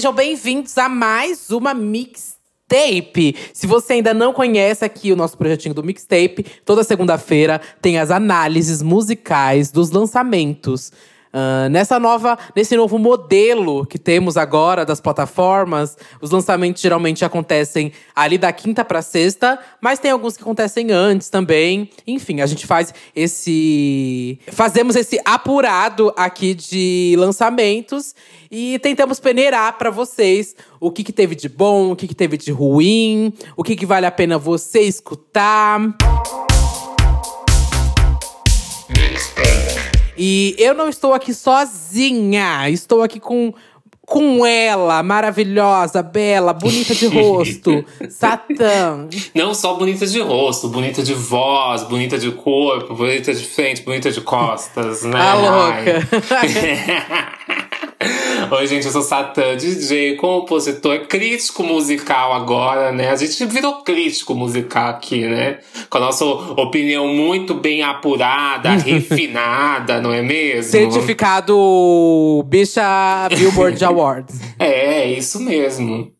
sejam bem-vindos a mais uma Mixtape. Se você ainda não conhece aqui o nosso projetinho do Mixtape, toda segunda-feira tem as análises musicais dos lançamentos Uh, nessa nova, nesse novo modelo que temos agora das plataformas, os lançamentos geralmente acontecem ali da quinta para sexta, mas tem alguns que acontecem antes também. Enfim, a gente faz esse, fazemos esse apurado aqui de lançamentos e tentamos peneirar para vocês o que, que teve de bom, o que, que teve de ruim, o que, que vale a pena você escutar. E eu não estou aqui sozinha. Estou aqui com com ela, maravilhosa, bela, bonita de rosto, Satã. Não só bonita de rosto, bonita de voz, bonita de corpo, bonita de frente, bonita de costas, né? A louca. Oi, gente, eu sou Satã, DJ, compositor, crítico musical agora, né? A gente virou crítico musical aqui, né? Com a nossa opinião muito bem apurada, refinada, não é mesmo? Certificado Bicha Billboard Awards. É, isso mesmo.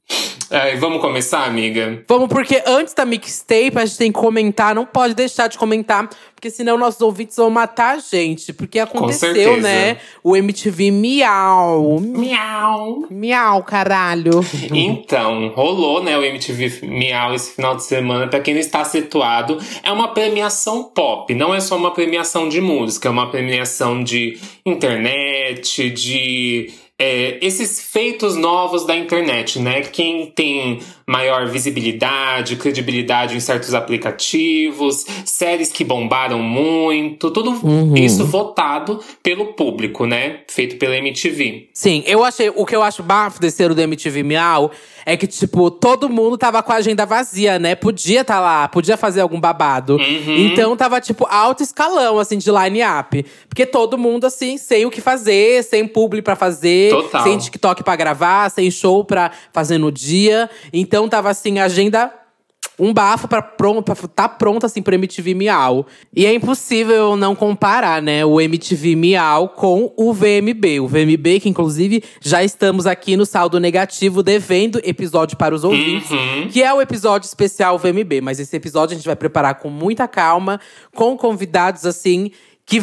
É, vamos começar, amiga? Vamos, porque antes da mixtape a gente tem que comentar, não pode deixar de comentar, porque senão nossos ouvintes vão matar a gente. Porque aconteceu, né? O MTV Miau. Miau. Miau, caralho. Então, rolou, né, o MTV Miau esse final de semana. Pra quem não está situado, é uma premiação pop. Não é só uma premiação de música, é uma premiação de internet, de é, esses feitos novos da internet, né? Quem tem maior visibilidade, credibilidade em certos aplicativos, séries que bombaram muito, tudo uhum. isso votado pelo público, né? Feito pela MTV. Sim, eu achei. O que eu acho bafo desse ano do MTV Miau é que, tipo, todo mundo tava com a agenda vazia, né? Podia estar tá lá, podia fazer algum babado. Uhum. Então tava, tipo, alto escalão, assim, de line-up. Porque todo mundo, assim, sem o que fazer, sem publi pra fazer, Total. sem TikTok pra gravar, sem show pra fazer no dia. Então tava, assim, agenda um bafo para pronto, pra tá pronto assim pro MTV Miau. E é impossível não comparar, né, o MTV Miau com o VMB. O VMB que inclusive já estamos aqui no saldo negativo devendo episódio para os ouvintes, uhum. que é o episódio especial VMB, mas esse episódio a gente vai preparar com muita calma, com convidados assim que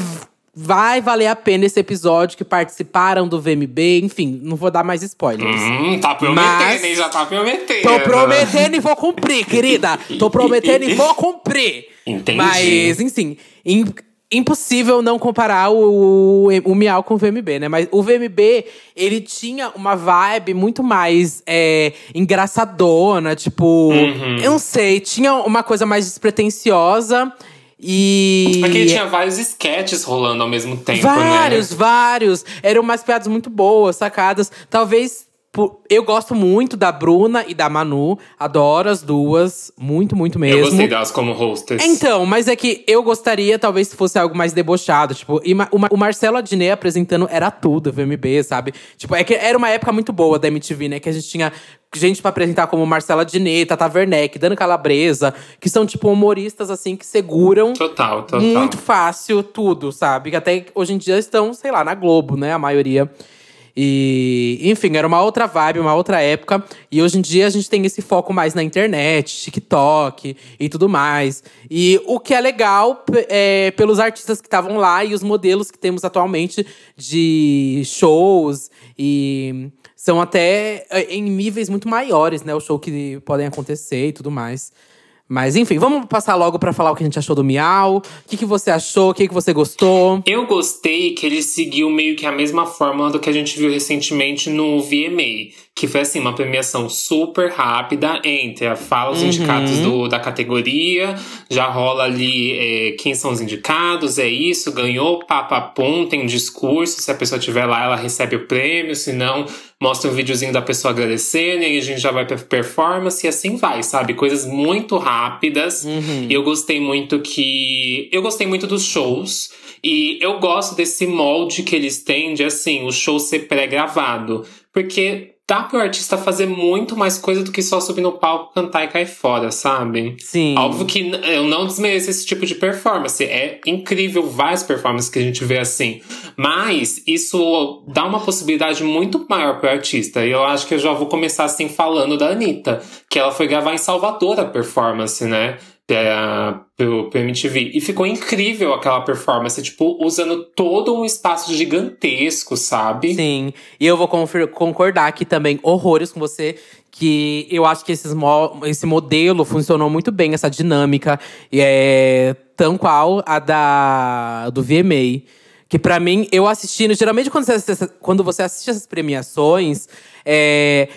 Vai valer a pena esse episódio que participaram do VMB. Enfim, não vou dar mais spoilers. Hum, tá prometendo, hein? Já tá prometendo. Tô prometendo e vou cumprir, querida. Tô prometendo e vou cumprir. Entendi. Mas, enfim, impossível não comparar o, o, o Miau com o VMB, né? Mas o VMB, ele tinha uma vibe muito mais é, engraçadona, tipo… Uhum. Eu não sei, tinha uma coisa mais despretensiosa… E. Aqui tinha vários sketches rolando ao mesmo tempo, vários, né? Vários, vários. Eram umas piadas muito boas, sacadas. Talvez. Eu gosto muito da Bruna e da Manu. Adoro as duas. Muito, muito mesmo. Eu gostei delas como hostess. Então, mas é que eu gostaria, talvez, se fosse algo mais debochado. Tipo, o Marcelo Adnet apresentando era tudo, VMB, sabe? Tipo, é que era uma época muito boa da MTV, né? Que a gente tinha gente para apresentar como Marcela Diné, Tata Werneck, Dani Calabresa, que são, tipo, humoristas, assim, que seguram total, total. muito fácil tudo, sabe? Que até hoje em dia estão, sei lá, na Globo, né? A maioria. E, enfim, era uma outra vibe, uma outra época. E hoje em dia a gente tem esse foco mais na internet, TikTok e tudo mais. E o que é legal é, pelos artistas que estavam lá e os modelos que temos atualmente de shows e são até eh, em níveis muito maiores, né? O show que podem acontecer e tudo mais. Mas enfim, vamos passar logo para falar o que a gente achou do Miau. O que, que você achou? O que, que você gostou? Eu gostei que ele seguiu meio que a mesma fórmula do que a gente viu recentemente no VMA. Que foi assim, uma premiação super rápida entre a fala os uhum. indicados do, da categoria, já rola ali é, quem são os indicados, é isso, ganhou, papapum, tem um discurso, se a pessoa estiver lá, ela recebe o prêmio, se não, mostra um videozinho da pessoa agradecendo, e a gente já vai pra performance e assim vai, sabe? Coisas muito rápidas. Uhum. E eu gostei muito que. Eu gostei muito dos shows. E eu gosto desse molde que eles têm de assim, o show ser pré-gravado. Porque dá pro artista fazer muito mais coisa do que só subir no palco, cantar e cair fora, sabe? Sim. Óbvio que eu não desmereço esse tipo de performance. É incrível várias performances que a gente vê assim. Mas isso dá uma possibilidade muito maior pro artista. E eu acho que eu já vou começar assim falando da Anitta. Que ela foi gravar em Salvador a performance, né? Pra, pro, pro MTV. E ficou incrível aquela performance, tipo, usando todo um espaço gigantesco, sabe? Sim. E eu vou concordar aqui também, horrores com você, que eu acho que esses mo esse modelo funcionou muito bem, essa dinâmica. E é tão qual a da do VMA. Que para mim, eu assistindo, geralmente quando você assiste, quando você assiste essas premiações, é,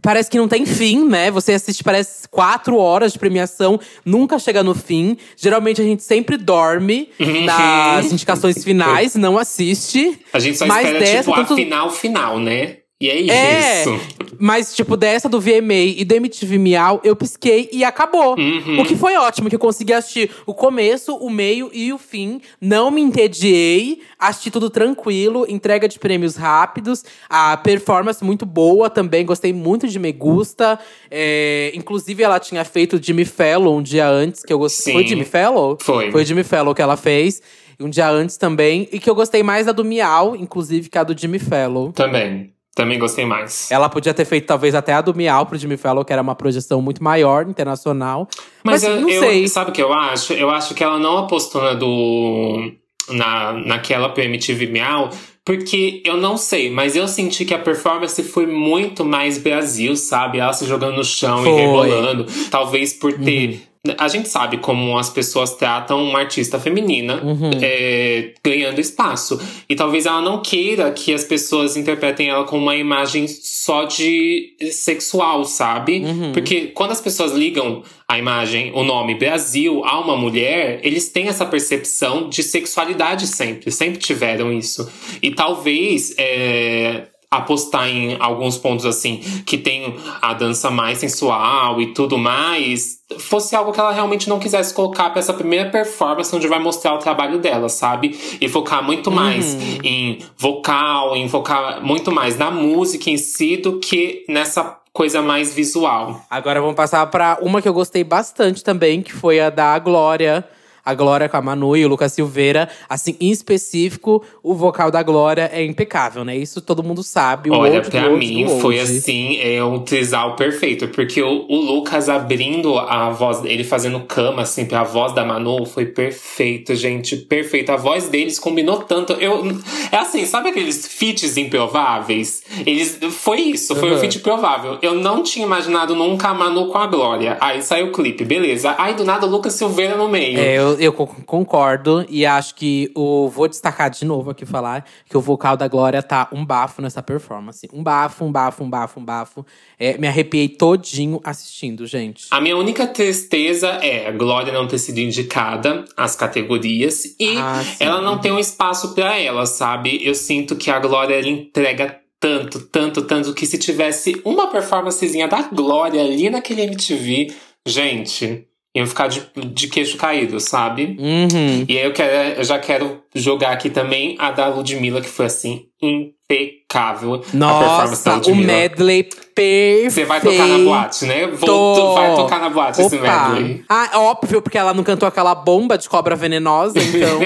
parece que não tem fim, né? Você assiste, parece, quatro horas de premiação, nunca chega no fim. Geralmente a gente sempre dorme uhum. nas indicações finais, não assiste. A gente só mas espera, dessa, tipo, tanto... a final final, né? E é, é isso. Mas, tipo, dessa do VMA e do MTV Miau, eu pisquei e acabou. Uhum. O que foi ótimo, que eu consegui assistir o começo, o meio e o fim. Não me entediei, assisti tudo tranquilo, entrega de prêmios rápidos. A performance muito boa também, gostei muito de Me Gusta. É, inclusive, ela tinha feito Jimmy Fallon um dia antes, que eu gostei. Foi Jimmy Fallon? Foi. Foi Jimmy Fallon que ela fez um dia antes também. E que eu gostei mais da do Miau, inclusive, que a do Jimmy Fallon. Também. Também gostei mais. Ela podia ter feito talvez até a do Miau pro Jimmy Fallon, que era uma projeção muito maior, internacional. Mas, Mas eu, não eu, sei. Sabe o que eu acho? Eu acho que ela não apostou na do. Na, naquela pro MTV Miau, porque eu não sei, mas eu senti que a performance foi muito mais Brasil, sabe? Ela se jogando no chão foi. e rebolando. Talvez por ter. Uhum a gente sabe como as pessoas tratam uma artista feminina uhum. é, ganhando espaço. E talvez ela não queira que as pessoas interpretem ela como uma imagem só de sexual, sabe? Uhum. Porque quando as pessoas ligam a imagem, o nome Brasil a uma mulher, eles têm essa percepção de sexualidade sempre, sempre tiveram isso. E talvez é, apostar em alguns pontos assim, que tem a dança mais sensual e tudo mais, fosse algo que ela realmente não quisesse colocar para essa primeira performance onde vai mostrar o trabalho dela, sabe? E focar muito uhum. mais em vocal, em focar muito mais na música em si do que nessa coisa mais visual. Agora vamos passar para uma que eu gostei bastante também, que foi a da Glória a Glória com a Manu e o Lucas Silveira. Assim, em específico, o vocal da Glória é impecável, né? Isso todo mundo sabe. O Olha, pra mim foi assim, é um trisal perfeito. Porque o, o, Lucas abrindo a voz, ele fazendo cama, assim, pra voz da Manu, foi perfeito, gente. Perfeito. A voz deles combinou tanto. Eu, é assim, sabe aqueles feats improváveis? Eles, foi isso, foi uhum. o feat improvável. Eu não tinha imaginado nunca a Manu com a Glória. Aí saiu o clipe, beleza. Aí do nada o Lucas Silveira no meio. É, eu, eu, concordo e acho que o vou destacar de novo aqui falar que o vocal da Glória tá um bafo nessa performance. Um bafo, um bafo, um bafo, um bafo. É, me arrepiei todinho assistindo, gente. A minha única tristeza é a Glória não ter sido indicada às categorias e ah, ela não tem um espaço para ela, sabe? Eu sinto que a Glória ela entrega tanto, tanto, tanto que se tivesse uma performancezinha da Glória ali naquele MTV, gente, iam ficar de, de queixo caído, sabe? Uhum. E aí eu, quero, eu já quero jogar aqui também a da Ludmilla, que foi assim, impecável. Nossa, o medley perfeito. Você vai tocar na boate, né? Vou, vai tocar na boate Opa. esse medley. Ah, óbvio, porque ela não cantou aquela bomba de cobra venenosa, então.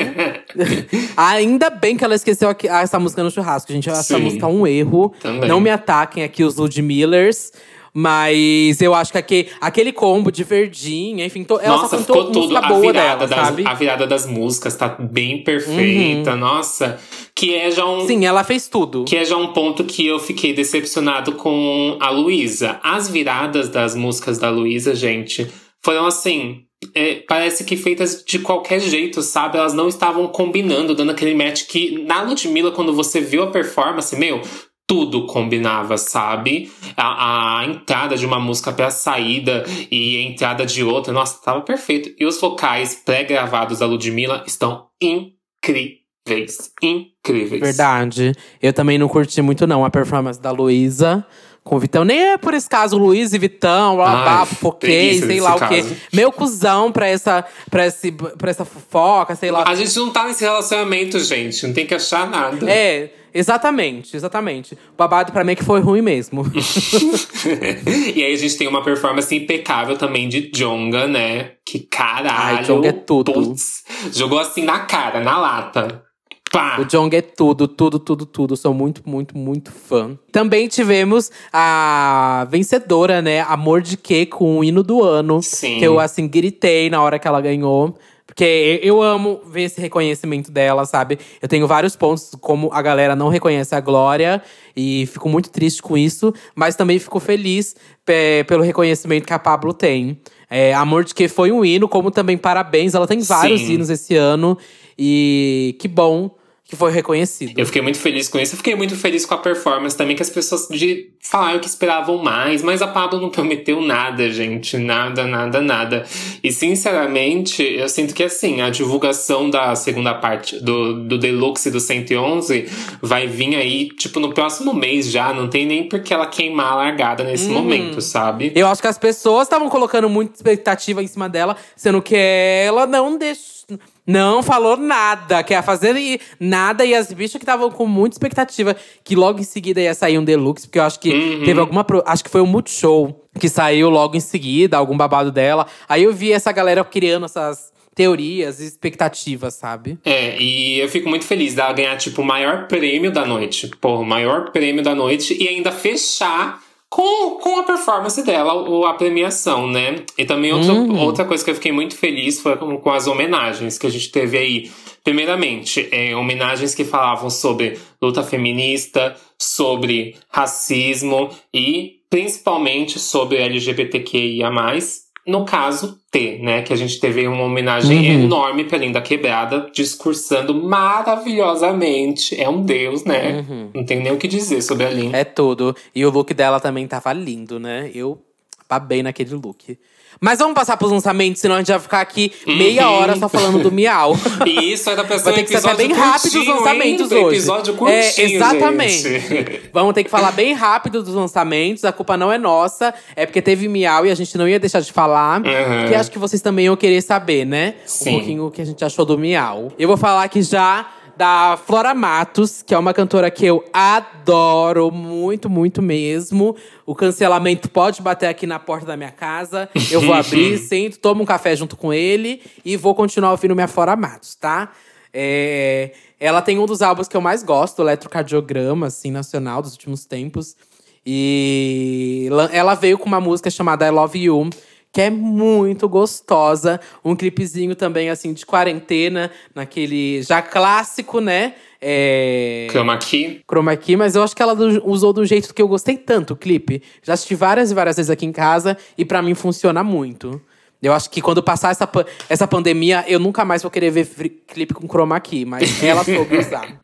Ainda bem que ela esqueceu essa música no churrasco, gente. Essa Sim. música é um erro. Também. Não me ataquem aqui os Ludmillers. Mas eu acho que aquele, aquele combo de verdinha, enfim, to, ela Nossa, só cantou ficou tudo. A virada, dela, das, sabe? a virada das músicas tá bem perfeita. Uhum. Nossa, que é já um. Sim, ela fez tudo. Que é já um ponto que eu fiquei decepcionado com a Luísa. As viradas das músicas da Luísa, gente, foram assim. É, parece que feitas de qualquer jeito, sabe? Elas não estavam combinando, dando aquele match que na Ludmilla, quando você viu a performance, meu, tudo combinava, sabe? A, a entrada de uma música para a saída e a entrada de outra, nossa, tava perfeito. E os vocais pré-gravados da Ludmilla estão incríveis. Incríveis. Verdade. Eu também não curti muito, não, a performance da Luísa. com o Vitão. Nem é por esse caso, Luiz e Vitão, blá, foquei, sei lá o quê. Meu cuzão pra essa, pra, esse, pra essa fofoca, sei lá. A gente não tá nesse relacionamento, gente. Não tem que achar nada. É. Exatamente, exatamente. O babado pra mim é que foi ruim mesmo. e aí a gente tem uma performance impecável também de Jonga, né? Que caralho. Ai, Jonga é tudo. Putz, jogou assim na cara, na lata. Pá. O Jong é tudo, tudo, tudo, tudo. Sou muito, muito, muito fã. Também tivemos a vencedora, né? Amor de Que com o hino do ano. Sim. Que eu, assim, gritei na hora que ela ganhou. Porque eu amo ver esse reconhecimento dela, sabe? Eu tenho vários pontos como a galera não reconhece a Glória e fico muito triste com isso, mas também fico feliz pelo reconhecimento que a Pablo tem. É, Amor de Que foi um hino, como também parabéns. Ela tem vários Sim. hinos esse ano. E que bom que foi reconhecido. Eu fiquei muito feliz com isso. Eu fiquei muito feliz com a performance também, que as pessoas de falaram que esperavam mais, mas a Pablo não prometeu nada, gente. Nada, nada, nada. E sinceramente, eu sinto que assim, a divulgação da segunda parte do, do Deluxe do 111 vai vir aí, tipo, no próximo mês já. Não tem nem porque ela queimar a largada nesse uhum. momento, sabe? Eu acho que as pessoas estavam colocando muita expectativa em cima dela, sendo que ela não deixou não falou nada, quer fazer nada. E as bichas que estavam com muita expectativa que logo em seguida ia sair um deluxe, porque eu acho que uhum. teve alguma. Acho que foi o um Multishow que saiu logo em seguida, algum babado dela. Aí eu vi essa galera criando essas teorias e expectativas, sabe? É, e eu fico muito feliz dela ganhar, tipo, o maior prêmio da noite. Pô, o maior prêmio da noite e ainda fechar com, com a performance dela, ou a premiação, né? E também outra, uhum. outra coisa que eu fiquei muito feliz foi com, com as homenagens que a gente teve aí. Primeiramente, é, homenagens que falavam sobre luta feminista, sobre racismo e principalmente sobre LGBTQIA no caso, T, né? Que a gente teve uma homenagem uhum. enorme pra Linda Quebrada, discursando maravilhosamente. É um deus, né? Uhum. Não tenho nem o que dizer sobre a Linda. É tudo. E o look dela também tava lindo, né? Eu babei naquele look. Mas vamos passar pros lançamentos, senão a gente vai ficar aqui meia uhum. hora só falando do Miau. Isso, ainda pensando Vai ter que ser bem rápido os lançamentos hein? hoje. Episódio curtinho, é, exatamente. Gente. Vamos ter que falar bem rápido dos lançamentos. A culpa não é nossa, é porque teve Miau e a gente não ia deixar de falar. Uhum. Que acho que vocês também iam querer saber, né? Sim. Um pouquinho o que a gente achou do Miau. Eu vou falar aqui já da Flora Matos, que é uma cantora que eu adoro muito, muito mesmo. O cancelamento pode bater aqui na porta da minha casa. Eu vou abrir, sento, tomo um café junto com ele e vou continuar ouvindo minha Flora Matos, tá? É, ela tem um dos álbuns que eu mais gosto, Eletrocardiograma, assim, nacional dos últimos tempos. E ela veio com uma música chamada I Love You, que é muito gostosa. Um clipezinho também, assim, de quarentena, naquele já clássico, né? É... Chroma Key. Chroma Key, mas eu acho que ela usou do jeito que eu gostei tanto o clipe. Já assisti várias e várias vezes aqui em casa e para mim funciona muito. Eu acho que quando passar essa, essa pandemia, eu nunca mais vou querer ver clipe com chroma key, mas ela soube usar.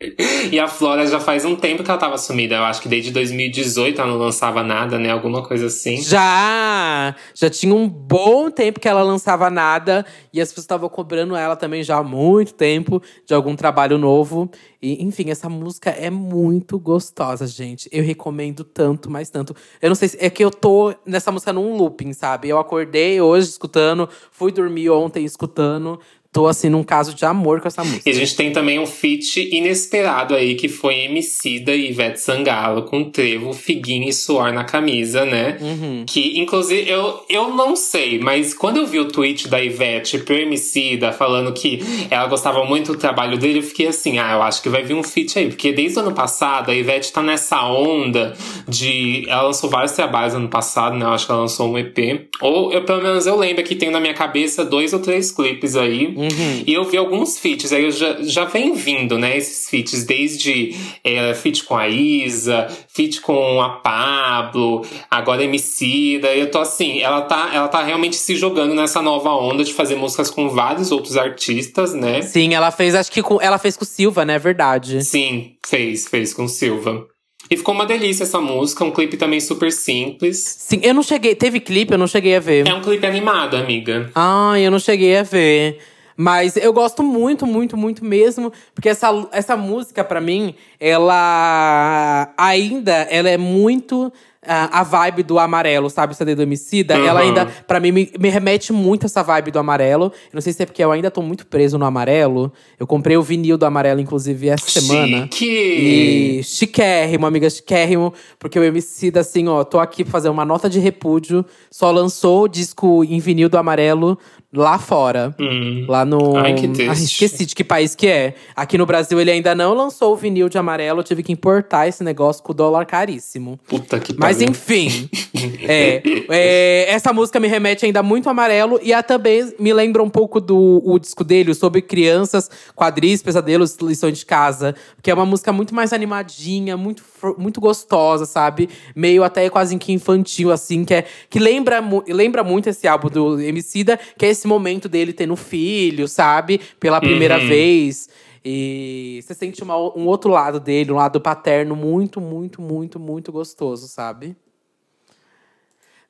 e a Flora já faz um tempo que ela tava sumida. Eu acho que desde 2018 ela não lançava nada, né? Alguma coisa assim. Já! Já tinha um bom tempo que ela lançava nada. E as pessoas estavam cobrando ela também já há muito tempo de algum trabalho novo. E, enfim, essa música é muito gostosa, gente. Eu recomendo tanto, mais tanto. Eu não sei se é que eu tô nessa música num looping, sabe? Eu acordei hoje escutando, fui dormir ontem escutando tô assim num caso de amor com essa música. E a gente tem também um feat inesperado aí que foi Emicida e Ivete Sangalo com Trevo, Figuinha e Suor na camisa, né? Uhum. Que inclusive eu, eu não sei, mas quando eu vi o tweet da Ivete pro Emicida falando que ela gostava muito do trabalho dele, eu fiquei assim, ah, eu acho que vai vir um feat aí, porque desde o ano passado a Ivete tá nessa onda de ela lançou vários trabalhos ano passado, né? Eu acho que ela lançou um EP. Ou eu pelo menos eu lembro que tem na minha cabeça dois ou três clipes aí. Uhum. Uhum. E eu vi alguns feats, aí eu já, já vem vindo, né, esses feats, desde é, feat com a Isa, feat com a Pablo, agora Emicida. Eu tô assim, ela tá, ela tá realmente se jogando nessa nova onda de fazer músicas com vários outros artistas, né? Sim, ela fez, acho que com, ela fez com o Silva, né? Verdade. Sim, fez, fez com o Silva. E ficou uma delícia essa música, um clipe também super simples. Sim, eu não cheguei. Teve clipe, eu não cheguei a ver. É um clipe animado, amiga. Ah, eu não cheguei a ver. Mas eu gosto muito, muito, muito mesmo, porque essa, essa música para mim, ela ainda ela é muito a, a vibe do amarelo, sabe? O CD do Emicida. Uhum. Ela ainda, para mim, me, me, remete muito essa vibe do amarelo. Eu não sei se é porque eu ainda tô muito preso no amarelo. Eu comprei o vinil do amarelo, inclusive, essa Chique. semana. E chiquérrimo, amiga, chiquérrimo. Porque o Emicida, assim, ó, tô aqui pra fazer uma nota de repúdio. Só lançou o disco em vinil do amarelo lá fora. Hum. Lá no. Ai, que Ai, esqueci de que país que é. Aqui no Brasil ele ainda não lançou o vinil de amarelo. Eu tive que importar esse negócio com o dólar caríssimo. Puta que Mas enfim. é, é, essa música me remete ainda muito amarelo. E a também me lembra um pouco do o disco dele, sobre crianças, quadris, pesadelos, lições de casa. Que é uma música muito mais animadinha, muito, muito gostosa, sabe? Meio até quase que infantil, assim. Que, é, que lembra, lembra muito esse álbum do Emicida, que é esse momento dele tendo filho, sabe? Pela primeira uhum. vez. E você sente uma, um outro lado dele, um lado paterno muito, muito, muito, muito gostoso, sabe?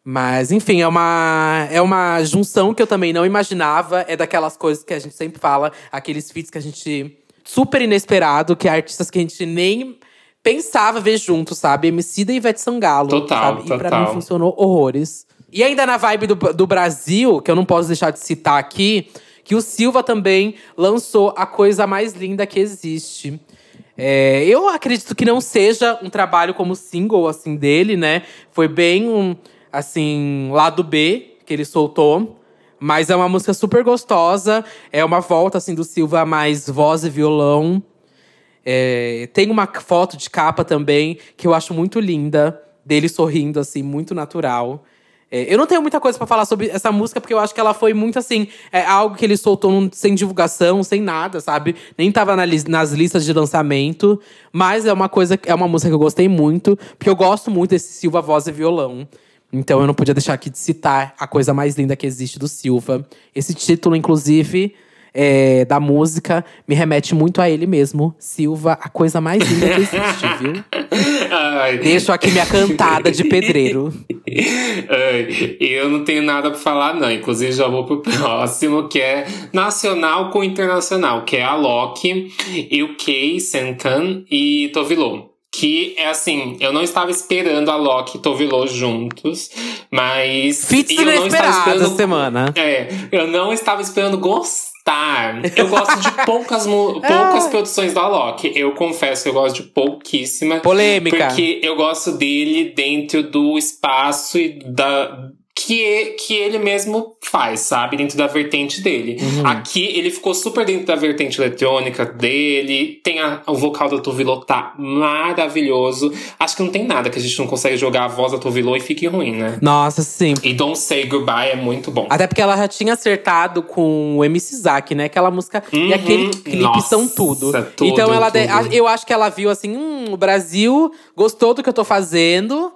Mas, enfim, é uma, é uma junção que eu também não imaginava. É daquelas coisas que a gente sempre fala, aqueles feats que a gente. super inesperado, que é artistas que a gente nem pensava ver juntos, sabe? Emicida e Ivete Sangalo. Total, sabe? total. E pra mim funcionou horrores. E ainda na vibe do, do Brasil, que eu não posso deixar de citar aqui, que o Silva também lançou a coisa mais linda que existe. É, eu acredito que não seja um trabalho como single, assim, dele, né? Foi bem um, assim, lado B que ele soltou. Mas é uma música super gostosa. É uma volta, assim, do Silva mais voz e violão. É, tem uma foto de capa também que eu acho muito linda. Dele sorrindo, assim, muito natural. É, eu não tenho muita coisa para falar sobre essa música, porque eu acho que ela foi muito assim. É algo que ele soltou sem divulgação, sem nada, sabe? Nem tava na li nas listas de lançamento. Mas é uma coisa, é uma música que eu gostei muito, porque eu gosto muito desse Silva voz e violão. Então eu não podia deixar aqui de citar a coisa mais linda que existe do Silva. Esse título, inclusive, é, da música me remete muito a ele mesmo. Silva, a coisa mais linda que existe, viu? Ai. Deixo aqui minha cantada de pedreiro. Ai, eu não tenho nada pra falar, não. Inclusive, já vou pro próximo, que é nacional com internacional, que é a Loki, UK, Senkan e Tovilô. Que é assim, eu não estava esperando a Loki e Tovilô juntos, mas. Fits eu não estava esperando semana. É, eu não estava esperando gostar Tá, eu gosto de poucas, poucas produções do Alok. Eu confesso que eu gosto de pouquíssima. Polêmica. Porque eu gosto dele dentro do espaço e da, que, que ele mesmo faz, sabe? Dentro da vertente dele. Uhum. Aqui ele ficou super dentro da vertente eletrônica dele. Tem a, o vocal da Tuvilô tá maravilhoso. Acho que não tem nada que a gente não consegue jogar a voz da Tuvilô e fique ruim, né? Nossa, sim. E Don't Say Goodbye é muito bom. Até porque ela já tinha acertado com o MC Zack, né? Aquela música uhum. e aquele clipe Nossa, são tudo. tudo então ela tudo. Eu acho que ela viu assim, hum, o Brasil gostou do que eu tô fazendo.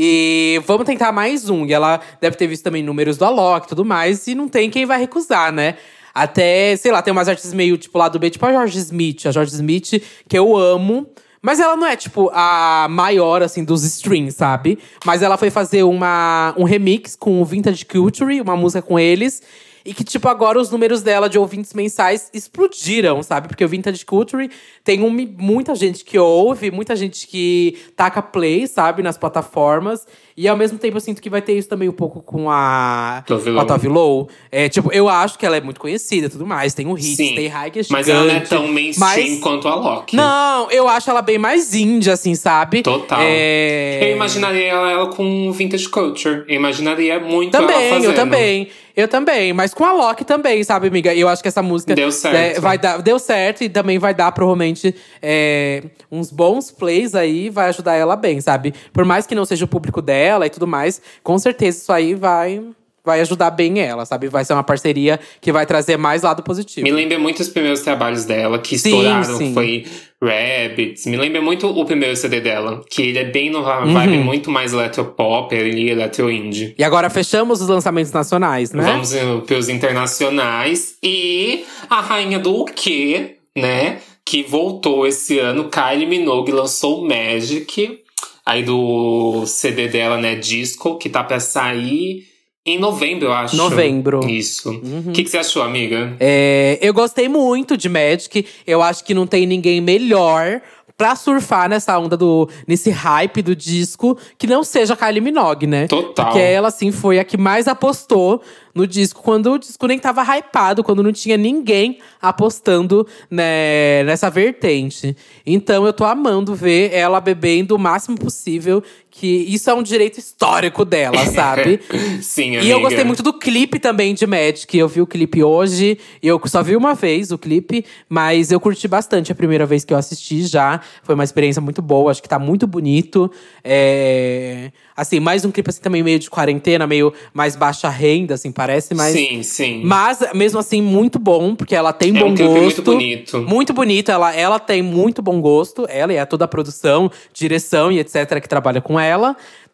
E vamos tentar mais um. E ela deve ter visto também números do Alok e tudo mais. E não tem quem vai recusar, né? Até, sei lá, tem umas artes meio tipo lá do B, tipo a George Smith. A George Smith, que eu amo. Mas ela não é, tipo, a maior, assim, dos streams, sabe? Mas ela foi fazer uma, um remix com o Vintage Culture, uma música com eles. E que, tipo, agora os números dela de ouvintes mensais explodiram, sabe? Porque o Vintage Culture tem um, muita gente que ouve, muita gente que taca play, sabe? Nas plataformas. E ao mesmo tempo eu sinto que vai ter isso também um pouco com a Tove Low. É, tipo, eu acho que ela é muito conhecida e tudo mais. Tem um hit, Sim, tem high que é Mas ela não é tão mainstream mas... quanto a Loki. Não, eu acho ela bem mais indie, assim, sabe? Total. É... Eu imaginaria ela, ela com Vintage Culture. Eu imaginaria muito também, fazendo. Eu também, eu também. Mas com a Loki também, sabe, amiga? Eu acho que essa música… Deu certo. É, vai dar, deu certo e também vai dar, provavelmente, é, uns bons plays aí. Vai ajudar ela bem, sabe? Por mais que não seja o público dela e tudo mais, com certeza isso aí vai vai ajudar bem ela, sabe? Vai ser uma parceria que vai trazer mais lado positivo. Me lembra muito os primeiros trabalhos dela, que sim, estouraram, sim. foi Rabbits. Me lembra muito o primeiro CD dela, que ele é bem uhum. vibe, muito mais eletropop, ele é eletro indie. E agora fechamos os lançamentos nacionais, né? Vamos para os internacionais. E a rainha do quê, né? Que voltou esse ano, Kylie Minogue lançou Magic aí do CD dela, né, Disco, que tá pra sair em novembro, eu acho. Novembro. Isso. O uhum. que, que, você achou, amiga? É, eu gostei muito de Magic. Eu acho que não tem ninguém melhor pra surfar nessa onda do. nesse hype do disco, que não seja a Kylie Minogue, né? Total. Porque ela, assim, foi a que mais apostou no disco, quando o disco nem tava hypado, quando não tinha ninguém apostando né, nessa vertente. Então eu tô amando ver ela bebendo o máximo possível, que isso é um direito histórico dela, sabe? Sim, amiga. E eu gostei muito do clipe também de Magic. Eu vi o clipe hoje. Eu só vi uma vez o clipe, mas eu curti bastante a primeira vez que eu assisti já. Foi uma experiência muito boa. Acho que tá muito bonito. É… Assim, mais um clipe assim também meio de quarentena, meio mais baixa renda, assim, parece, mas. Sim, sim. Mas, mesmo assim, muito bom, porque ela tem é bom um clipe gosto. muito bonito. Muito bonito. Ela, ela tem muito bom gosto. Ela e a toda a produção, direção e etc., que trabalha com ela,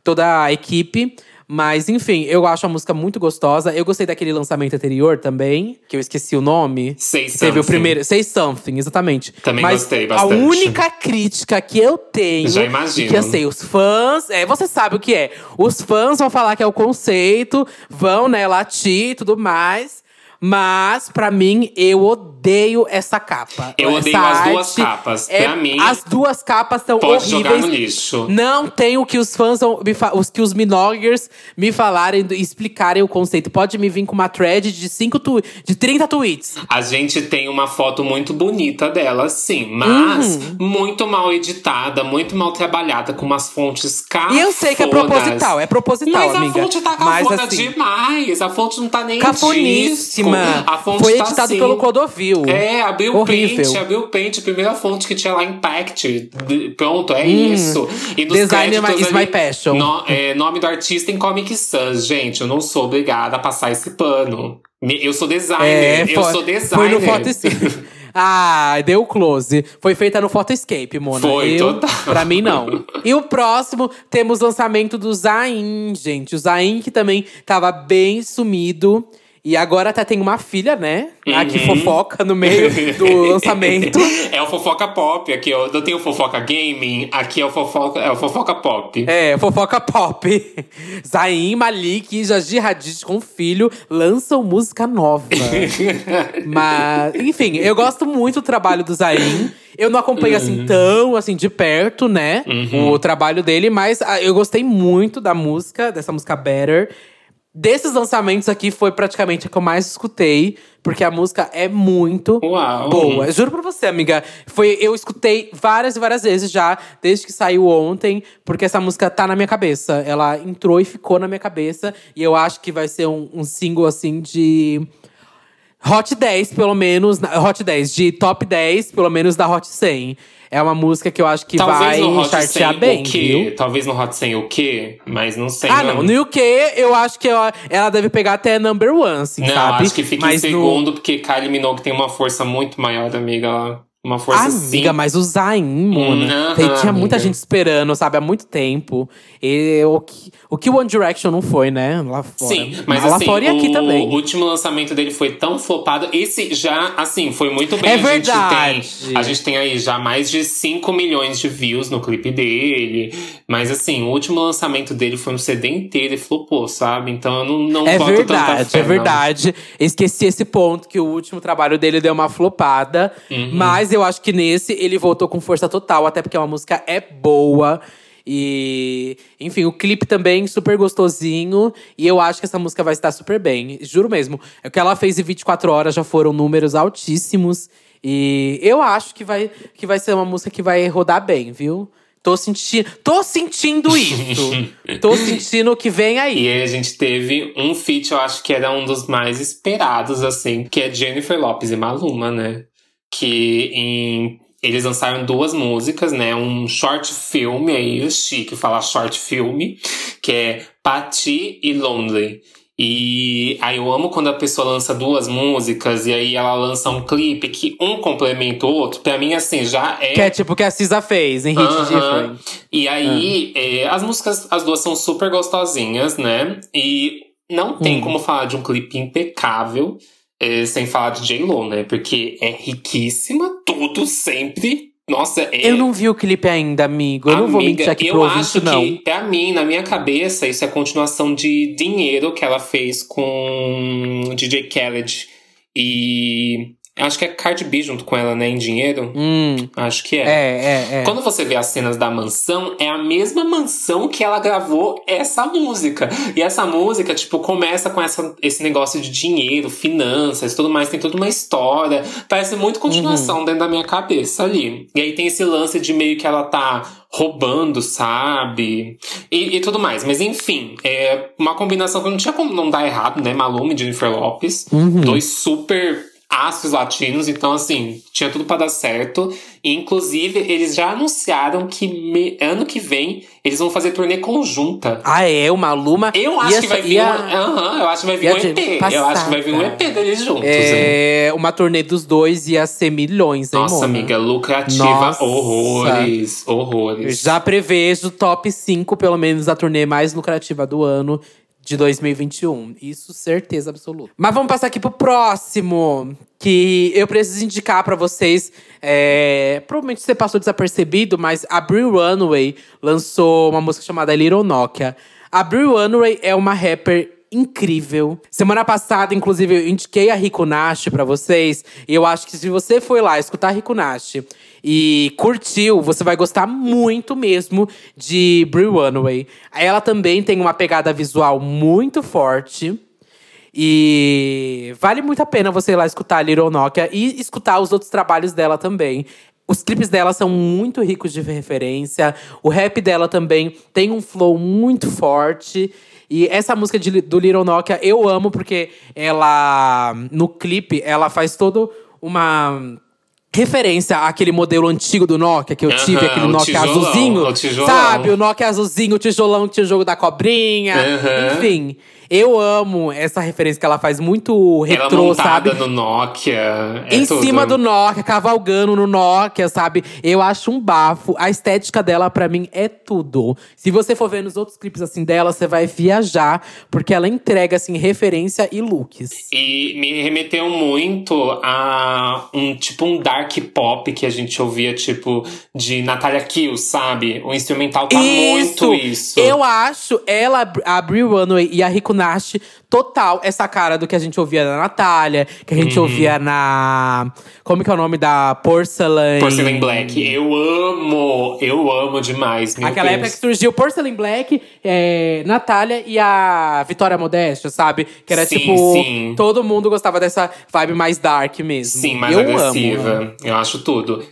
toda a equipe. Mas, enfim, eu acho a música muito gostosa. Eu gostei daquele lançamento anterior também, que eu esqueci o nome. Say Que Teve o Something. primeiro. Say Something, exatamente. Também Mas gostei bastante. A única crítica que eu tenho. Já imagino. Que assim, os fãs. É, você sabe o que é. Os fãs vão falar que é o conceito, vão, né, latir e tudo mais. Mas, pra mim, eu odeio essa capa. Eu Essa odeio as duas capas. é- Pra mim, As duas capas são Pode jogar horríveis. no lixo. Não tem o que os fãs vão os que os minoggers me falarem e explicarem o conceito. Pode me vir com uma thread de cinco tu, de 30 tweets. A gente tem uma foto muito bonita dela, sim. Mas Uhum. muito mal editada, muito mal trabalhada, com umas fontes cafonas. E eu sei que é proposital, é proposital, Mas amiga. a fonte tá Mas, cafona assim, demais. A fonte não tá nem em Cafoníssima. A fonte Foi tá editado assim. pelo Clodovil. É, abriu o. Paint, abriu o Paint, a primeira fonte que tinha lá Impact. Pronto, é isso. E nos Hum. Design créditos is ali, my passion. no- é, nome do artista em Comic Sans. Gente, eu não sou obrigada a passar esse pano. Eu sou designer, eu fo- sou designer. É, Foi no Photoscape. ah, deu close. Foi feita no Photoscape, Mona. Foi, eu, total. Pra mim, não. E o próximo, temos lançamento do Zayn, gente. O Zayn, que também tava bem sumido. E agora até tem uma filha, né? Aqui Uhum. fofoca no meio do lançamento. É o fofoca pop, aqui eu não tenho fofoca gaming, aqui é o fofoca, é o fofoca pop. É, fofoca pop. Zayn, Malik e Jaji Hadid com filho lançam música nova. Mas, enfim, eu gosto muito do trabalho do Zayn. Eu não acompanho assim tão assim de perto, né? O trabalho dele, mas ah, eu gostei muito da música, dessa música Better. Desses lançamentos aqui foi praticamente a que eu mais escutei, porque a música é muito Uau. boa. Juro pra você, amiga. Foi, eu escutei várias e várias vezes já, desde que saiu ontem, porque essa música tá na minha cabeça. Ela entrou e ficou na minha cabeça. E eu acho que vai ser um, um single assim de. Hot 10, pelo menos. Hot 10, de top 10, pelo menos da Hot 100. É uma música que eu acho que Talvez vai no chartear 100 bem, o quê? viu? Talvez no Hot 100 o quê? Mas não sei. Ah, não. No UK, eu acho que ela, ela deve pegar até number one, assim, Não, sabe? acho que fica Mas em no- segundo, porque Kylie Minogue tem uma força muito maior, amiga. Uma força Amiga, sim. mas o Zayn. Aham, tem- tinha muita amiga. gente esperando, sabe? Há muito tempo. E o que, o que One Direction não foi, né? Lá fora. Sim, mas Lá assim, fora e aqui o também. último lançamento dele foi tão flopado. Esse já, assim, foi muito bem. É a gente verdade. tem, a gente tem aí já mais de 5 milhões de views no clipe dele. Mas assim, o último lançamento dele foi um CD inteiro e flopou, sabe? Então eu não, não É boto verdade, fé, é verdade. Esqueci esse ponto que o último trabalho dele deu uma flopada. Uhum. Mas eu acho que nesse ele voltou com força total, até porque a música é boa. E, enfim, o clipe também super gostosinho. E eu acho que essa música vai estar super bem. Juro mesmo. O que ela fez em 24 horas já foram números altíssimos. E eu acho que vai, que vai ser uma música que vai rodar bem, viu? Tô sentindo, tô sentindo isso. tô sentindo que vem aí. E aí a gente teve um feat, eu acho que era um dos mais esperados, assim, que é Jennifer Lopez e Maluma, né? Que em. Eles lançaram duas músicas, né? Um short filme aí, chique falar short filme, que é Patti e Lonely. E aí eu amo quando a pessoa lança duas músicas e aí ela lança um clipe que um complementa o outro. Pra mim, assim, já é Que é tipo o que a Cisa fez em Hit Aham. Different. E aí, Ah. é, as músicas, as duas são super gostosinhas, né? E não tem Hum. como falar de um clipe impecável é, sem falar de J-Lo, né? Porque é riquíssima, tudo sempre. Nossa, é. Eu não vi o clipe ainda, amigo. Eu não vou mentir aqui eu pro acho ouvinte, não. que, pra mim, na minha cabeça, isso é a continuação de Dinheiro que ela fez com DJ Khaled e Acho que é Cardi B junto com ela, né? Em dinheiro. Hum. Acho que é. É, é, é. Quando você vê as cenas da mansão, é a mesma mansão que ela gravou essa música. E essa música, tipo, começa com essa, esse negócio de dinheiro, finanças, tudo mais. Tem toda uma história. Parece muito continuação uhum. dentro da minha cabeça ali. E aí tem esse lance de meio que ela tá roubando, sabe? E, e, tudo mais. Mas enfim, é uma combinação que não tinha como não dar errado, né? Maluma e Jennifer Lopes. Uhum. Dois super astros latinos, então assim, tinha tudo para dar certo. E, inclusive, eles já anunciaram que me, ano que vem eles vão fazer turnê conjunta. Ah, é? O Maluma? Eu acho que vai vir a... um, eu acho que vai vir um EP. Passada. Eu acho que vai vir um EP deles juntos. É, hein? uma turnê dos dois ia ser milhões, hein, Nossa, Mona? amiga, lucrativa Nossa. horrores, horrores. Já prevejo top 5, pelo menos, da turnê mais lucrativa do ano de 2021. Isso, certeza absoluta. Mas vamos passar aqui pro próximo. Que eu preciso indicar para vocês. É, provavelmente você passou desapercebido, mas a Brie Runway lançou uma música chamada Little Nokia. A Brie Runway é uma rapper incrível. Semana passada, inclusive, eu indiquei a Rico Nash pra vocês. E eu acho que se você foi lá escutar Rico Nash e curtiu, você vai gostar muito mesmo de Brie Runway. Ela também tem uma pegada visual muito forte. E vale muito a pena você ir lá escutar a Little Nokia e escutar os outros trabalhos dela também. Os clipes dela são muito ricos de referência. O rap dela também tem um flow muito forte. E essa música de, do Little Nokia eu amo porque ela, no clipe, ela faz todo uma referência àquele modelo antigo do Nokia que eu tive, aquele Nokia tijolão, azulzinho. O sabe? O Nokia azulzinho, o tijolão que tinha o jogo da cobrinha. Enfim. Eu amo essa referência que ela faz muito retrô, ela sabe? no Nokia. É em tudo. cima do Nokia, cavalgando no Nokia, sabe? Eu acho um bafo. A estética dela, para mim, é tudo. Se você for ver nos outros clipes assim dela, você vai viajar, porque ela entrega, assim, referência e looks. E me remeteu muito a um tipo um dark pop que a gente ouvia, tipo, de Natalia Kill, sabe? O instrumental tá isso. muito isso. Eu acho ela, a Brie Runway e a Rico Nash total essa cara do que a gente ouvia da Natália, que a gente uhum. ouvia na. Como que é o nome da Porcelain? Porcelain Black. Eu amo! Eu amo demais. Aquela Deus. época que surgiu Porcelain Black, é, Natália e a Vitória Modéstia, sabe? Que era sim, tipo. Sim. Todo mundo gostava dessa vibe mais dark mesmo. Sim, mais eu agressiva. Amo. Eu acho tudo.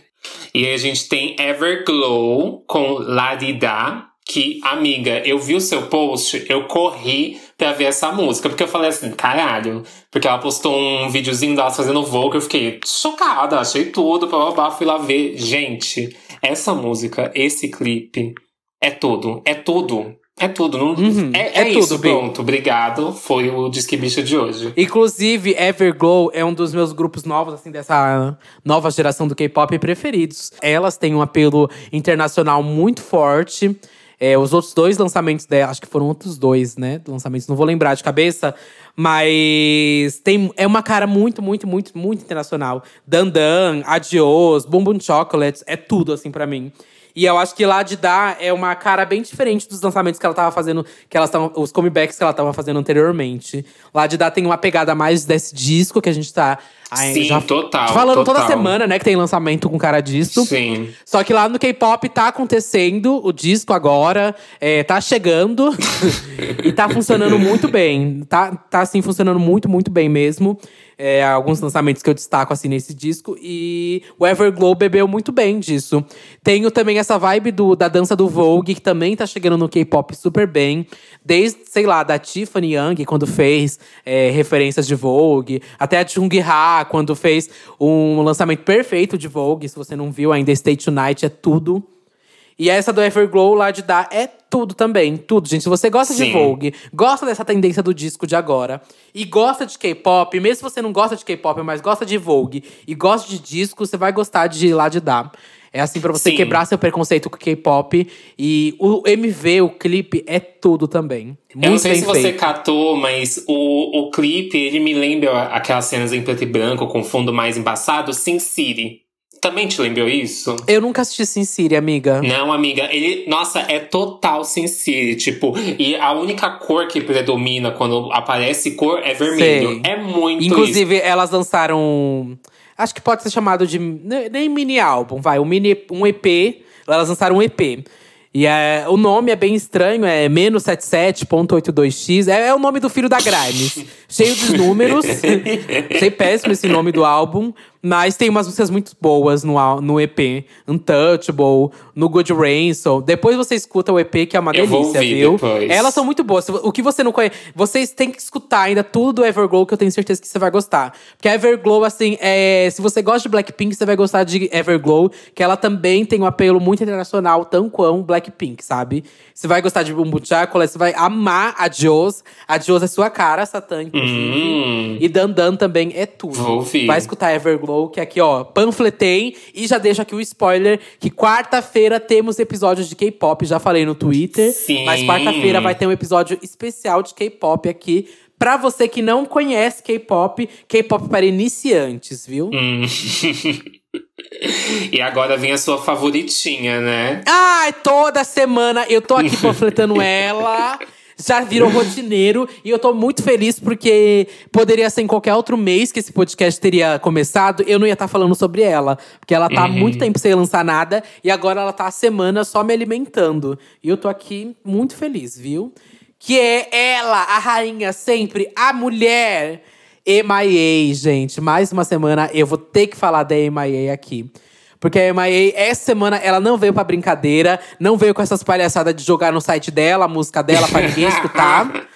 E aí a gente tem Everglow com Ladida que, amiga, eu vi o seu post, eu corri pra ver essa música. Porque eu falei assim, caralho. Porque ela postou um videozinho dela fazendo vocal, eu fiquei chocada, achei tudo, blá, blá, blá, fui lá ver. Gente, essa música, esse clipe, é tudo, é tudo. É tudo, não, uhum, é, é, é, isso, tudo, pronto. Obrigado. Foi o Disque Bicha de hoje. Inclusive, Everglow é um dos meus grupos novos, assim, dessa nova geração do K-pop preferidos. Elas têm um apelo internacional muito forte. É, os outros dois lançamentos dela, acho que foram outros dois, né? Lançamentos, não vou lembrar de cabeça. Mas tem, é uma cara muito, muito, muito, muito internacional. Dandan, Adios, Boom Boom Chocolates, é tudo, assim, para mim. E eu acho que lá de dar é uma cara bem diferente dos lançamentos que ela tava fazendo, que elas tavam, os comebacks que ela tava fazendo anteriormente. Lá de dar tem uma pegada mais desse disco que a gente tá Sim, já total. Falando total. toda semana, né, que tem lançamento com cara disso. Sim. Só que lá no K-pop tá acontecendo o disco agora, é, tá chegando e tá funcionando muito bem. Tá, tá assim, funcionando muito, muito bem mesmo é, alguns lançamentos que eu destaco assim nesse disco. E o Everglow bebeu muito bem disso. Tenho também essa vibe do, da dança do Vogue, que também tá chegando no K-pop super bem. Desde, sei lá, da Tiffany Young, quando fez é, referências de Vogue. Até a Jung Ha, quando fez um lançamento perfeito de Vogue. Se você não viu ainda, Stay Tonight é tudo. E essa do Everglow lá de dar é tudo também, tudo, gente. Se você gosta Sim. de Vogue, gosta dessa tendência do disco de agora e gosta de K-pop, mesmo se você não gosta de K-pop, mas gosta de Vogue e gosta de disco, você vai gostar de lá de dar. É assim para você Sim. quebrar seu preconceito com K-pop e o MV, o clipe é tudo também. Muito Eu não sei se feito. você catou, mas o, o clipe, ele me lembra aquelas cenas em preto e branco com fundo mais embaçado, Sin City. Também te lembrou isso? Eu nunca assisti Sin City, amiga. Não, amiga. Ele, nossa, é total Sin City. Tipo, e a única cor que predomina quando aparece cor é vermelho. Sei. É muito Inclusive, isso. elas lançaram Acho que pode ser chamado de. Nem mini álbum, vai. Um, mini, um EP. Elas lançaram um EP. E é, o nome é bem estranho, é menos 77.82x. É, é, o nome do filho da Grimes. cheio de números. Achei péssimo esse nome do álbum. Mas tem umas músicas muito boas no, no EP. Untouchable, no Good Ransom. Depois você escuta o EP, que é uma Eu delícia, viu? Depois. Elas são muito boas. O que você não conhece. Vocês têm que escutar ainda tudo do Everglow, que eu tenho certeza que você vai gostar. Porque a Everglow, assim, é, se você gosta de Blackpink, você vai gostar de Everglow, que ela também tem um apelo muito internacional, tão quão Blackpink, sabe? Você vai gostar de Bumbu Chocolate, você vai amar a Joss. A Joss é sua cara, Satã, inclusive. Hum. E Dandan também é tudo. Vou ouvir. Vai escutar Everglow, que aqui, ó, panfletei. E já deixo aqui o spoiler, que quarta-feira temos episódios de K-pop. Já falei no Twitter. Sim. Mas quarta-feira vai ter um episódio especial de K-pop aqui. Pra você que não conhece K-pop, K-pop para iniciantes, viu? Hum. e agora vem a sua favoritinha, né? Ai, toda semana eu tô aqui panfletando ela. Já virou rotineiro e eu tô muito feliz porque poderia ser em qualquer outro mês que esse podcast teria começado, eu não ia estar falando sobre ela. Porque ela tá há muito tempo sem lançar nada e agora ela tá a semana só me alimentando. E eu tô aqui muito feliz, viu? Que é ela, a rainha sempre, a mulher. MIA, gente. Mais uma semana eu vou ter que falar da MIA aqui. Porque a MIA, essa semana, ela não veio pra brincadeira, não veio com essas palhaçadas de jogar no site dela, a música dela, pra ninguém escutar.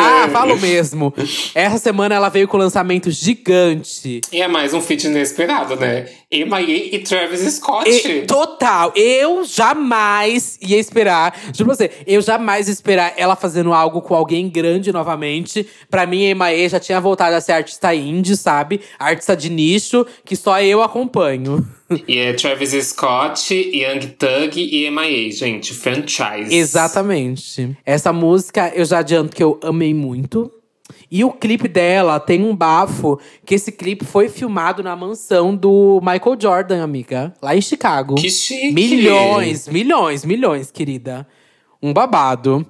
ah, falo mesmo. Essa semana ela veio com um lançamento gigante. E é mais um feat inesperado, né? MIA e Travis Scott. E, total. Eu jamais ia esperar. Juro pra você, eu jamais ia esperar ela fazendo algo com alguém grande novamente. Pra mim, a MIA já tinha voltado a ser artista indie, sabe? Artista de nicho, que só eu acompanho. E é Travis Scott, Young Thug e MIA, gente. Franchise. Exatamente. Essa música, eu já adianto que eu amei muito. E o clipe dela tem um bafo que esse clipe foi filmado na mansão do Michael Jordan, amiga, lá em Chicago. Que chique! Milhões, milhões, milhões, querida. Um babado.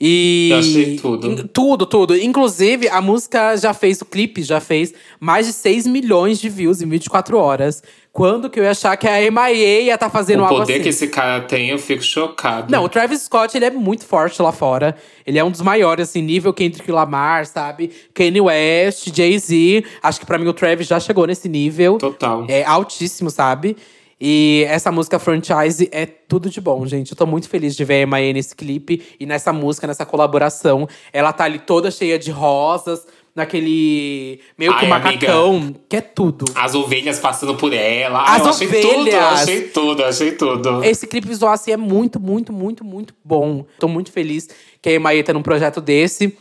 E Eu achei tudo. Tudo, tudo. Inclusive, a música já fez, o clipe já fez mais de 6 milhões de views em 24 horas. Quando que eu ia achar que a MIA ia estar fazendo O algo poder assim? que esse cara tem, eu fico chocado. Não, o Travis Scott, ele é muito forte lá fora. Ele é um dos maiores, assim, nível Kendrick Lamar, sabe? Kanye West, Jay-Z. Acho que pra mim o Travis já chegou nesse nível. Total. É altíssimo, sabe? E essa música franchise é tudo de bom, gente. Eu tô muito feliz de ver a Emaê nesse clipe e nessa música, nessa colaboração. Ela tá ali toda cheia de rosas, naquele meio que Ai, macacão, que é tudo. As ovelhas passando por ela. As Ai, eu achei tudo, eu achei tudo, eu achei tudo. Esse clipe visual, assim, é muito, muito, muito, muito bom. Tô muito feliz que a Emaê tá num projeto desse.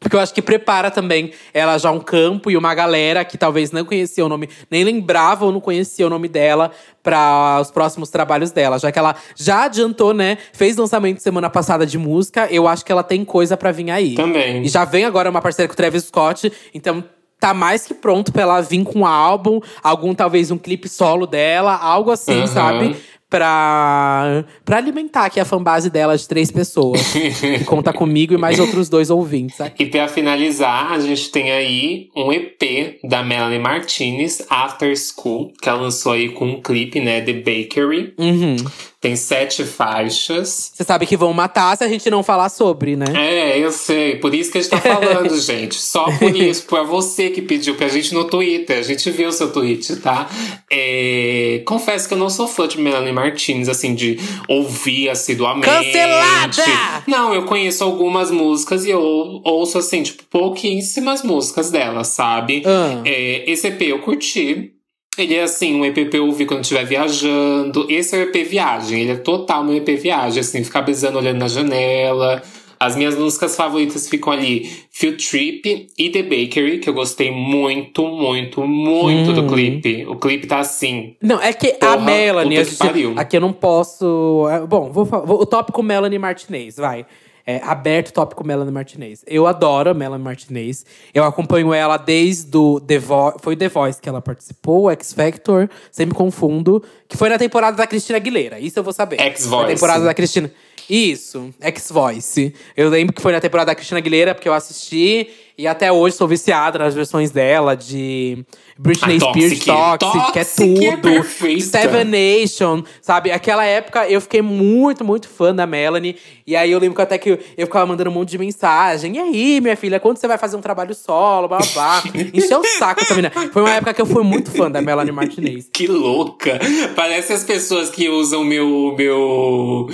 Porque eu acho que prepara também ela já um campo e uma galera que talvez não conhecia o nome, nem lembrava ou não conhecia o nome dela para os próximos trabalhos dela. Já que ela já adiantou, né? Fez lançamento semana passada de música, eu acho que ela tem coisa pra vir aí. Também. E já vem agora uma parceria com o Travis Scott, então tá mais que pronto pra ela vir com um álbum, algum talvez um clipe solo dela, algo assim, Aham. sabe? Pra, pra alimentar aqui a fanbase dela de três pessoas. que conta comigo e mais outros dois ouvintes. E pra finalizar, a gente tem aí um EP da Melanie Martinez, After School, que ela lançou aí com um clipe, né, The Bakery. Uhum. Tem sete faixas. Você sabe que vão matar se a gente não falar sobre, né? É, eu sei. Por isso que a gente tá falando, gente. Só por isso. Pra você que pediu pra gente no Twitter. A gente viu o seu tweet, tá? É, Confesso que eu não sou fã de Melanie Martinez, assim, de ouvir assiduamente. Cancelada! Não, eu conheço algumas músicas e eu ouço, assim, tipo, pouquíssimas músicas dela, sabe? Ah. É, esse EP eu curti. Ele é assim, um EP pra ouvir quando estiver viajando. Esse é o EP Viagem, ele é total meu EP Viagem, assim, ficar besando olhando na janela. As minhas músicas favoritas ficam ali Field Trip e The Bakery, que eu gostei muito, muito, muito do Hum. clipe. O clipe tá assim. Não, é que a Porra, Melanie. a que gente- aqui eu não posso. é, Bom, vou, vou- o tópico Melanie Martinez, vai. É, aberto o tópico Melanie Martinez. Eu adoro a Melanie Martinez. Eu acompanho ela desde o The Voice. Foi The Voice que ela participou, X Factor, sempre confundo. Que foi na temporada da Cristina Aguilera. Isso eu vou saber. X-Voice. Na temporada da Cristina. Isso, X-Voice. Eu lembro que foi na temporada da Cristina Aguilera, porque eu assisti. E até hoje sou viciada nas versões dela de Britney A Spears, Toxic. Toxic, que é é tudo. perfeita. Seven Nation, sabe? Aquela época eu fiquei muito, muito fã da Melanie. E aí eu lembro que até que eu, ficava mandando um monte de mensagem. E aí, minha filha, quando você vai fazer um trabalho solo, blá. Encheu o saco essa menina. Foi uma época que eu fui muito fã da Melanie Martinez. Que louca! Parece as pessoas que usam meu. meu.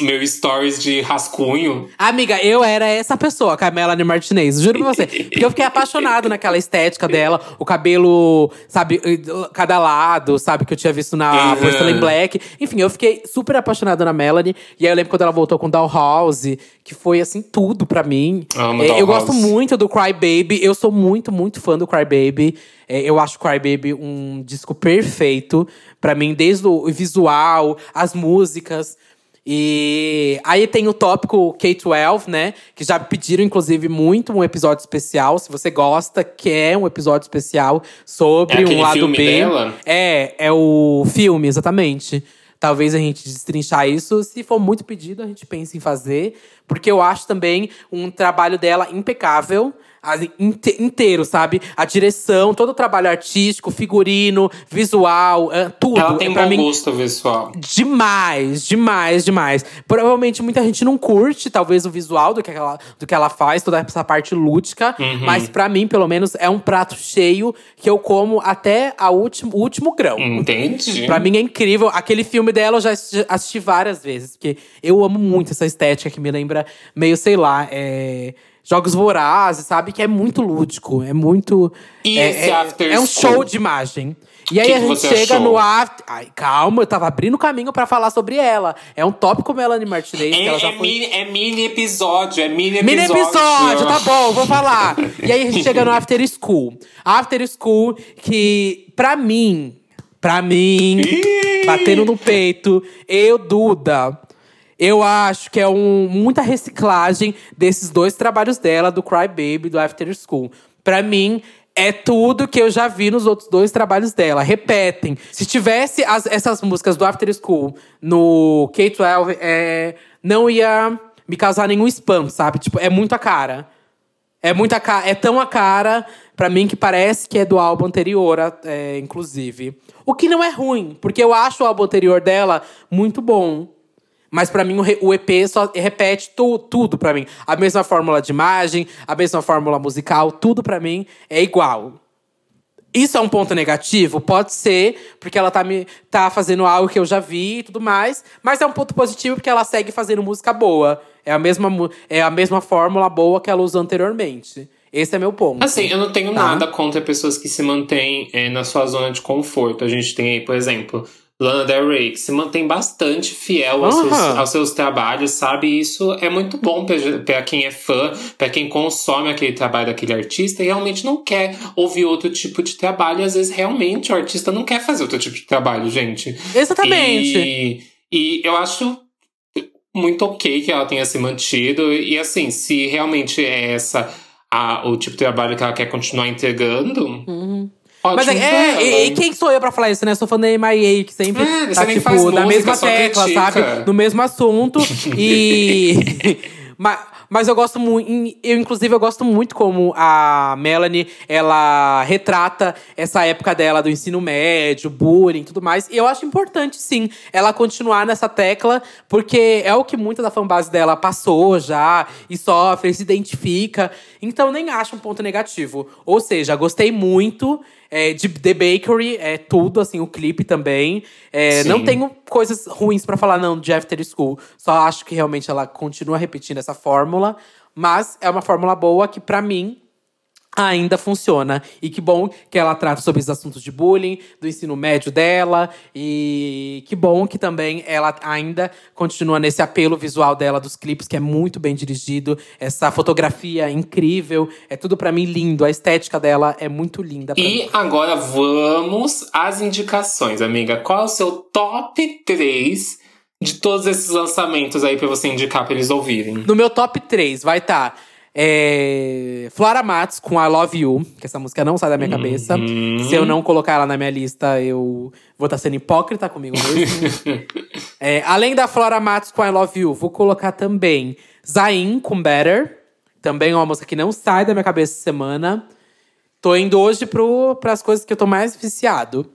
Meu stories de rascunho. Amiga, eu era essa pessoa, com a Melanie Martinez. Juro pra você. Porque eu fiquei apaixonado naquela estética dela. O cabelo, sabe, cada lado, sabe? Que eu tinha visto na Uhum. Porcelain Black. Enfim, eu fiquei super apaixonado na Melanie. E aí eu lembro quando ela voltou com Dollhouse. Que foi, assim, tudo pra mim. Amo É, eu gosto muito do Cry Baby. Eu sou muito, muito fã do Cry Baby. É, eu acho Cry Baby um disco perfeito. Pra mim, desde o visual, as músicas. E aí tem o tópico K-12, né? Que já pediram, inclusive, muito um episódio especial. Se você gosta, quer um episódio especial sobre É um lado filme B. dela? É, é o filme, exatamente. Talvez a gente destrinchar isso. Se for muito pedido, a gente pense em fazer. Porque eu acho também um trabalho dela impecável. Inte- inteiro, sabe? A direção, todo o trabalho artístico, figurino, visual, é, tudo. Ela tem É, bom mim, gosto visual. Demais, demais, demais. Provavelmente muita gente não curte, talvez, o visual do que ela, do que ela faz, toda essa parte lúdica. Uhum. Mas pra mim, pelo menos, é um prato cheio que eu como até a último, o último grão. Entendi. Pra mim é incrível. Aquele filme dela eu já assisti, assisti várias vezes, porque eu amo muito essa estética que me lembra meio, sei lá, é, Jogos Vorazes, sabe? Que é muito lúdico, é muito. E é, esse é, After é um School? show de imagem. E aí Que a que gente chega achou? no after. Ai, calma, eu tava abrindo caminho pra falar sobre ela. É um tópico Melanie Martinez, que É, ela já é foi. mini, é mini episódio, é mini Mini episódio. episódio, tá bom, vou falar. E aí a gente chega no After School. After School, que pra mim, pra mim, batendo no peito, eu, Duda. Eu acho que é um, muita reciclagem desses dois trabalhos dela, do Cry Baby e do After School. Pra mim, é tudo que eu já vi nos outros dois trabalhos dela. Repetem. Se tivesse as- essas músicas do After School no K-12, é, não ia me causar nenhum spam, sabe? Tipo, é muito a cara. É muita ca- é tão a cara pra mim que parece que é do álbum anterior, a- é, inclusive. O que não é ruim, porque eu acho o álbum anterior dela muito bom. Mas pra mim o, EP só repete tu- tudo pra mim. A mesma fórmula de imagem, a mesma fórmula musical, tudo pra mim é igual. Isso é um ponto negativo? Pode ser, porque ela tá, me, tá fazendo algo que eu já vi e tudo mais. Mas é um ponto positivo porque ela segue fazendo música boa. É a mesma, é a mesma fórmula boa que ela usou anteriormente. Esse é meu ponto. Assim, eu não tenho Tá. nada contra pessoas que se mantêm é, na sua zona de conforto. A gente tem aí, por exemplo, Lana Del Rey, que se mantém bastante fiel aos, seus, Aham. aos seus trabalhos, sabe? E isso é muito bom pra quem é fã, pra quem consome aquele trabalho daquele artista e realmente não quer ouvir outro tipo de trabalho. E às vezes, realmente, o artista não quer fazer outro tipo de trabalho, gente. Exatamente. E, e eu acho muito ok que ela tenha se mantido. E assim, se realmente é essa a, o tipo de trabalho que ela quer continuar entregando, Uhum. Ótimo. Mas é, pra é, ela. e, quem sou eu pra falar isso, né? Sou fã da MIA, que sempre É, tá, tipo, faz na música, mesma tecla, critica. sabe? No mesmo assunto. e. mas, mas eu gosto muito. Eu, inclusive, eu gosto muito como a Melanie ela retrata essa época dela do ensino médio, bullying e tudo mais. E eu acho importante, sim, ela continuar nessa tecla, porque é o que muita da fanbase dela passou já e sofre, se identifica. Então, nem acho um ponto negativo. Ou seja, gostei muito. É, de The Bakery, é tudo, assim, o clipe também. É, não tenho coisas ruins pra falar, não, de After School. Só acho que realmente ela continua repetindo essa fórmula. Mas é uma fórmula boa que, pra mim, ainda funciona. E que bom que ela trata sobre os assuntos de bullying, do ensino médio dela. E que bom que também ela ainda continua nesse apelo visual dela dos clipes, que é muito bem dirigido. Essa fotografia incrível. É tudo pra mim lindo. A estética dela é muito linda pra mim. E agora vamos às indicações, amiga. Qual é o seu top 3 de todos esses lançamentos aí pra você indicar pra eles ouvirem? No meu top 3 vai estar Flora Matos com I Love You, que essa música não sai da minha cabeça. Uhum. Se eu não colocar ela na minha lista, eu vou estar sendo hipócrita comigo mesmo. É, além da Flora Matos com I Love You, vou colocar também Zayn com Better, Também é uma música que não sai da minha cabeça essa semana. Tô indo hoje para as coisas que eu tô mais viciado.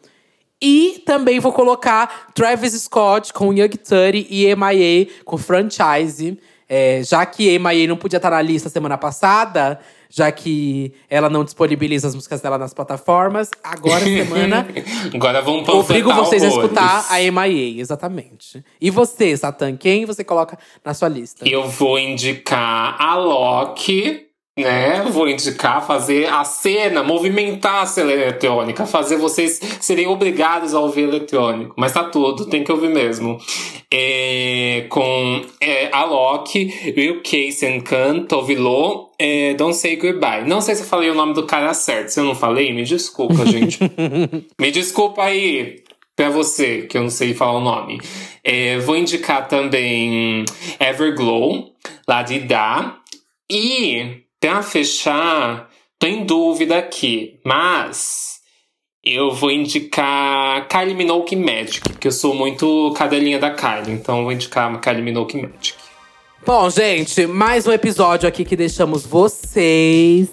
E também vou colocar Travis Scott com Young Thirty e MIA com Franchise. É, já que MIA não podia estar na lista semana passada, já que ela não disponibiliza as músicas dela nas plataformas, agora semana. agora vamos Obrigo vocês a escutar a MIA, exatamente. E você, Satan, quem você coloca na sua lista? Eu vou indicar a Loki né? Vou indicar fazer a cena, movimentar a cena eletrônica, fazer vocês serem obrigados a ouvir eletrônico. Mas tá tudo, tem que ouvir mesmo. É, com é, a Loki, Will Case and Khan, Tovilo, é, Don't Say Goodbye. Não sei se eu falei o nome do cara certo. Se eu não falei, me desculpa, gente. me desculpa aí pra você, que eu não sei falar o nome. É, vou indicar também Everglow, lá de Da. E Pra fechar, tô em dúvida aqui, mas eu vou indicar Kylie Minogue Magic, porque eu sou muito cadelinha da Kylie, então vou indicar Kylie Minogue Magic. Bom, gente, mais um episódio aqui que deixamos vocês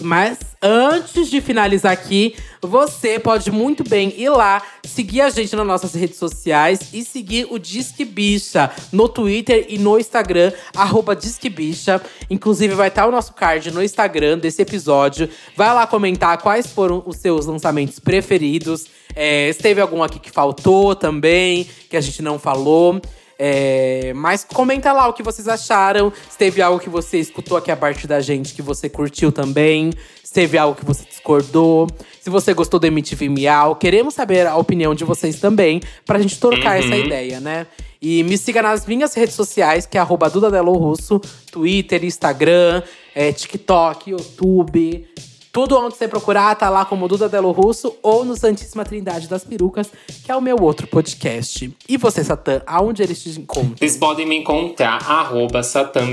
mas antes de finalizar aqui, você pode muito bem ir lá, seguir a gente nas nossas redes sociais e seguir o Disque Bicha no Twitter e no Instagram, arroba Disque Bicha. Inclusive, vai estar o nosso card no Instagram desse episódio. Vai lá comentar quais foram os seus lançamentos preferidos. É, se teve algum aqui que faltou também, que a gente não falou. É, mas comenta lá o que vocês acharam. Se teve algo que você escutou aqui a parte da gente que você curtiu também. Se teve algo que você discordou. Se você gostou do MTV Miau. Queremos saber a opinião de vocês também, pra gente trocar uhum. essa ideia, né? E me siga nas minhas redes sociais, que é arroba Russo, Twitter, Instagram, é, TikTok, YouTube. Tudo onde você procurar, tá lá como Duda Delo Russo ou no Santíssima Trindade das Perucas, que é o meu outro podcast. E você, Satã, aonde eles te encontram? Vocês podem me encontrar, arroba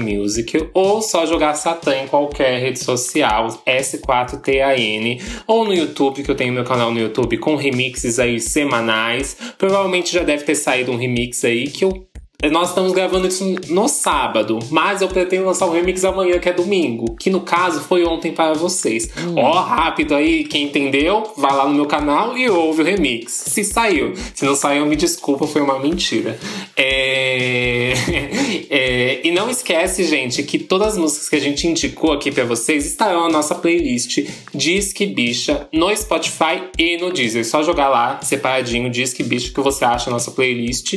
Music, ou só jogar Satã em qualquer rede social, S4TAN, ou no YouTube, que eu tenho meu canal no YouTube com remixes aí semanais. Provavelmente já deve ter saído um remix aí que eu nós estamos gravando isso no sábado, mas eu pretendo lançar o remix amanhã, que é domingo, que no caso foi ontem para vocês. Hum. Ó, rápido aí, quem entendeu, vai lá no meu canal e ouve o remix. Se saiu. Se não saiu, me desculpa, foi uma mentira. É... é... E não esquece, gente, que todas as músicas que a gente indicou aqui para vocês estarão na nossa playlist Disque Bicha no Spotify e no Deezer. Só jogar lá, separadinho, Disque Bicha, que você acha a nossa playlist.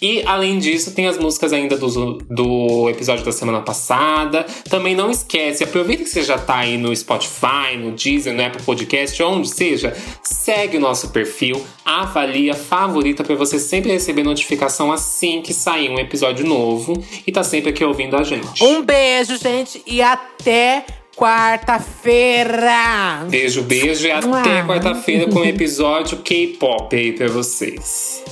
E além disso, tem as músicas ainda do, do episódio da semana passada. Também não esquece, aproveita que você já tá aí no Spotify, no Deezer, no Apple Podcast, onde seja, segue o nosso perfil, avalia, favorita para você sempre receber notificação assim que sair um episódio novo e tá sempre aqui ouvindo a gente. Um beijo, gente, e até quarta-feira. Beijo, beijo e até quarta-feira com o episódio K-pop aí pra vocês.